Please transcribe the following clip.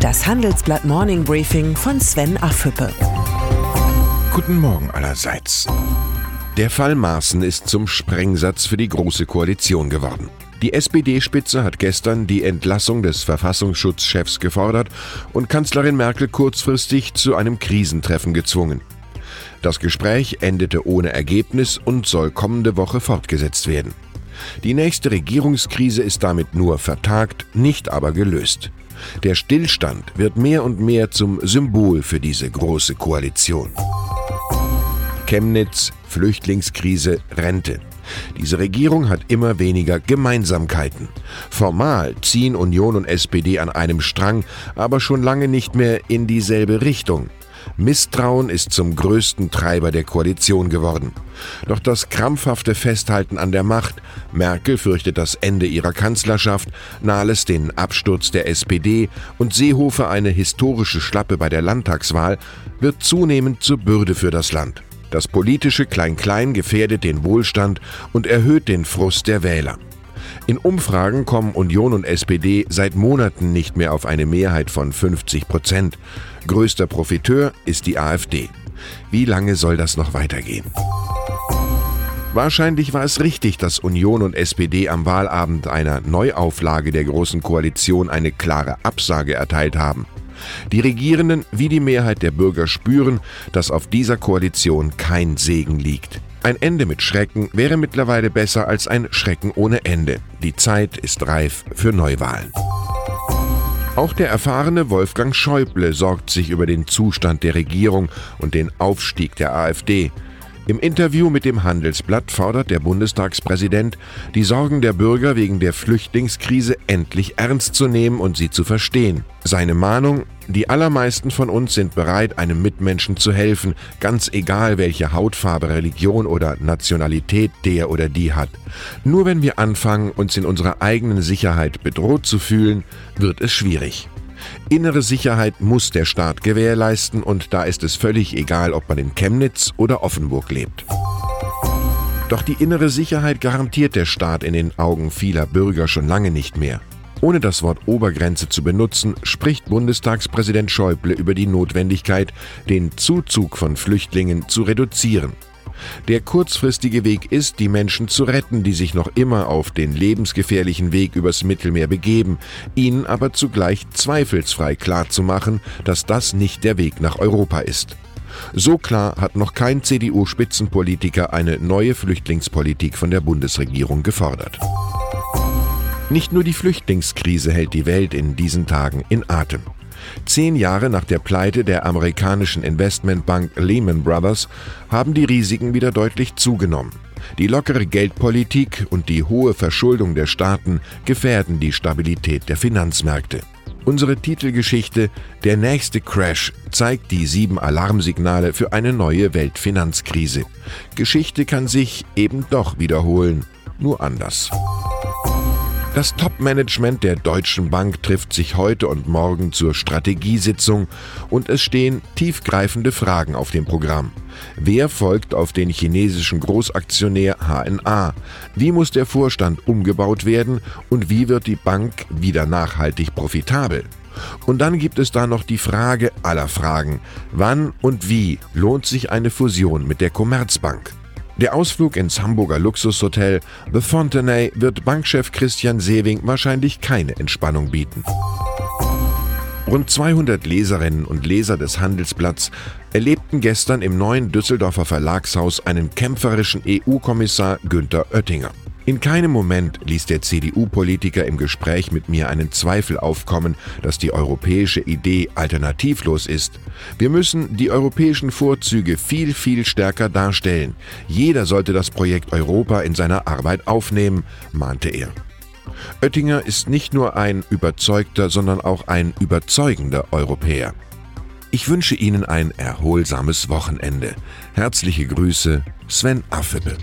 Das Handelsblatt Morning Briefing von Sven Affüppe. Guten Morgen allerseits. Der Fall Maaßen ist zum Sprengsatz für die Große Koalition geworden. Die SPD-Spitze hat gestern die Entlassung des Verfassungsschutzchefs gefordert und Kanzlerin Merkel kurzfristig zu einem Krisentreffen gezwungen. Das Gespräch endete ohne Ergebnis und soll kommende Woche fortgesetzt werden. Die nächste Regierungskrise ist damit nur vertagt, nicht aber gelöst. Der Stillstand wird mehr und mehr zum Symbol für diese große Koalition. Chemnitz, Flüchtlingskrise, Rente. Diese Regierung hat immer weniger Gemeinsamkeiten. Formal ziehen Union und SPD an einem Strang, aber schon lange nicht mehr in dieselbe Richtung. Misstrauen ist zum größten Treiber der Koalition geworden. Doch das krampfhafte Festhalten an der Macht, Merkel fürchtet das Ende ihrer Kanzlerschaft, Nahles den Absturz der SPD und Seehofer eine historische Schlappe bei der Landtagswahl, wird zunehmend zur Bürde für das Land. Das politische Klein-Klein gefährdet den Wohlstand und erhöht den Frust der Wähler. In Umfragen kommen Union und SPD seit Monaten nicht mehr auf eine Mehrheit von 50 Prozent. Größter Profiteur ist die AfD. Wie lange soll das noch weitergehen? Wahrscheinlich war es richtig, dass Union und SPD am Wahlabend einer Neuauflage der Großen Koalition eine klare Absage erteilt haben. Die Regierenden wie die Mehrheit der Bürger spüren, dass auf dieser Koalition kein Segen liegt. Ein Ende mit Schrecken wäre mittlerweile besser als ein Schrecken ohne Ende. Die Zeit ist reif für Neuwahlen. Auch der erfahrene Wolfgang Schäuble sorgt sich über den Zustand der Regierung und den Aufstieg der AfD. Im Interview mit dem Handelsblatt fordert der Bundestagspräsident, die Sorgen der Bürger wegen der Flüchtlingskrise endlich ernst zu nehmen und sie zu verstehen. Seine Mahnung, die allermeisten von uns sind bereit, einem Mitmenschen zu helfen, ganz egal welche Hautfarbe, Religion oder Nationalität der oder die hat. Nur wenn wir anfangen, uns in unserer eigenen Sicherheit bedroht zu fühlen, wird es schwierig. Innere Sicherheit muss der Staat gewährleisten und da ist es völlig egal, ob man in Chemnitz oder Offenburg lebt. Doch die innere Sicherheit garantiert der Staat in den Augen vieler Bürger schon lange nicht mehr. Ohne das Wort Obergrenze zu benutzen, spricht Bundestagspräsident Schäuble über die Notwendigkeit, den Zuzug von Flüchtlingen zu reduzieren. Der kurzfristige Weg ist, die Menschen zu retten, die sich noch immer auf den lebensgefährlichen Weg übers Mittelmeer begeben, ihnen aber zugleich zweifelsfrei klarzumachen, dass das nicht der Weg nach Europa ist. So klar hat noch kein CDU-Spitzenpolitiker eine neue Flüchtlingspolitik von der Bundesregierung gefordert. Nicht nur die Flüchtlingskrise hält die Welt in diesen Tagen in Atem. Zehn Jahre nach der Pleite der amerikanischen Investmentbank Lehman Brothers haben die Risiken wieder deutlich zugenommen. Die lockere Geldpolitik und die hohe Verschuldung der Staaten gefährden die Stabilität der Finanzmärkte. Unsere Titelgeschichte Der nächste Crash zeigt die sieben Alarmsignale für eine neue Weltfinanzkrise. Geschichte kann sich eben doch wiederholen, nur anders. Das Top-Management der Deutschen Bank trifft sich heute und morgen zur Strategiesitzung und es stehen tiefgreifende Fragen auf dem Programm. Wer folgt auf den chinesischen Großaktionär HNA? Wie muss der Vorstand umgebaut werden und wie wird die Bank wieder nachhaltig profitabel? Und dann gibt es da noch die Frage aller Fragen. Wann und wie lohnt sich eine Fusion mit der Commerzbank? Der Ausflug ins Hamburger Luxushotel The Fontenay wird Bankchef Christian Sewing wahrscheinlich keine Entspannung bieten. Rund 200 Leserinnen und Leser des Handelsblatts erlebten gestern im neuen Düsseldorfer Verlagshaus einen kämpferischen EU-Kommissar Günther Oettinger. In keinem Moment ließ der CDU-Politiker im Gespräch mit mir einen Zweifel aufkommen, dass die europäische Idee alternativlos ist. Wir müssen die europäischen Vorzüge viel, viel stärker darstellen. Jeder sollte das Projekt Europa in seiner Arbeit aufnehmen, mahnte er. Oettinger ist nicht nur ein überzeugter, sondern auch ein überzeugender Europäer. Ich wünsche Ihnen ein erholsames Wochenende. Herzliche Grüße, Sven Affebe.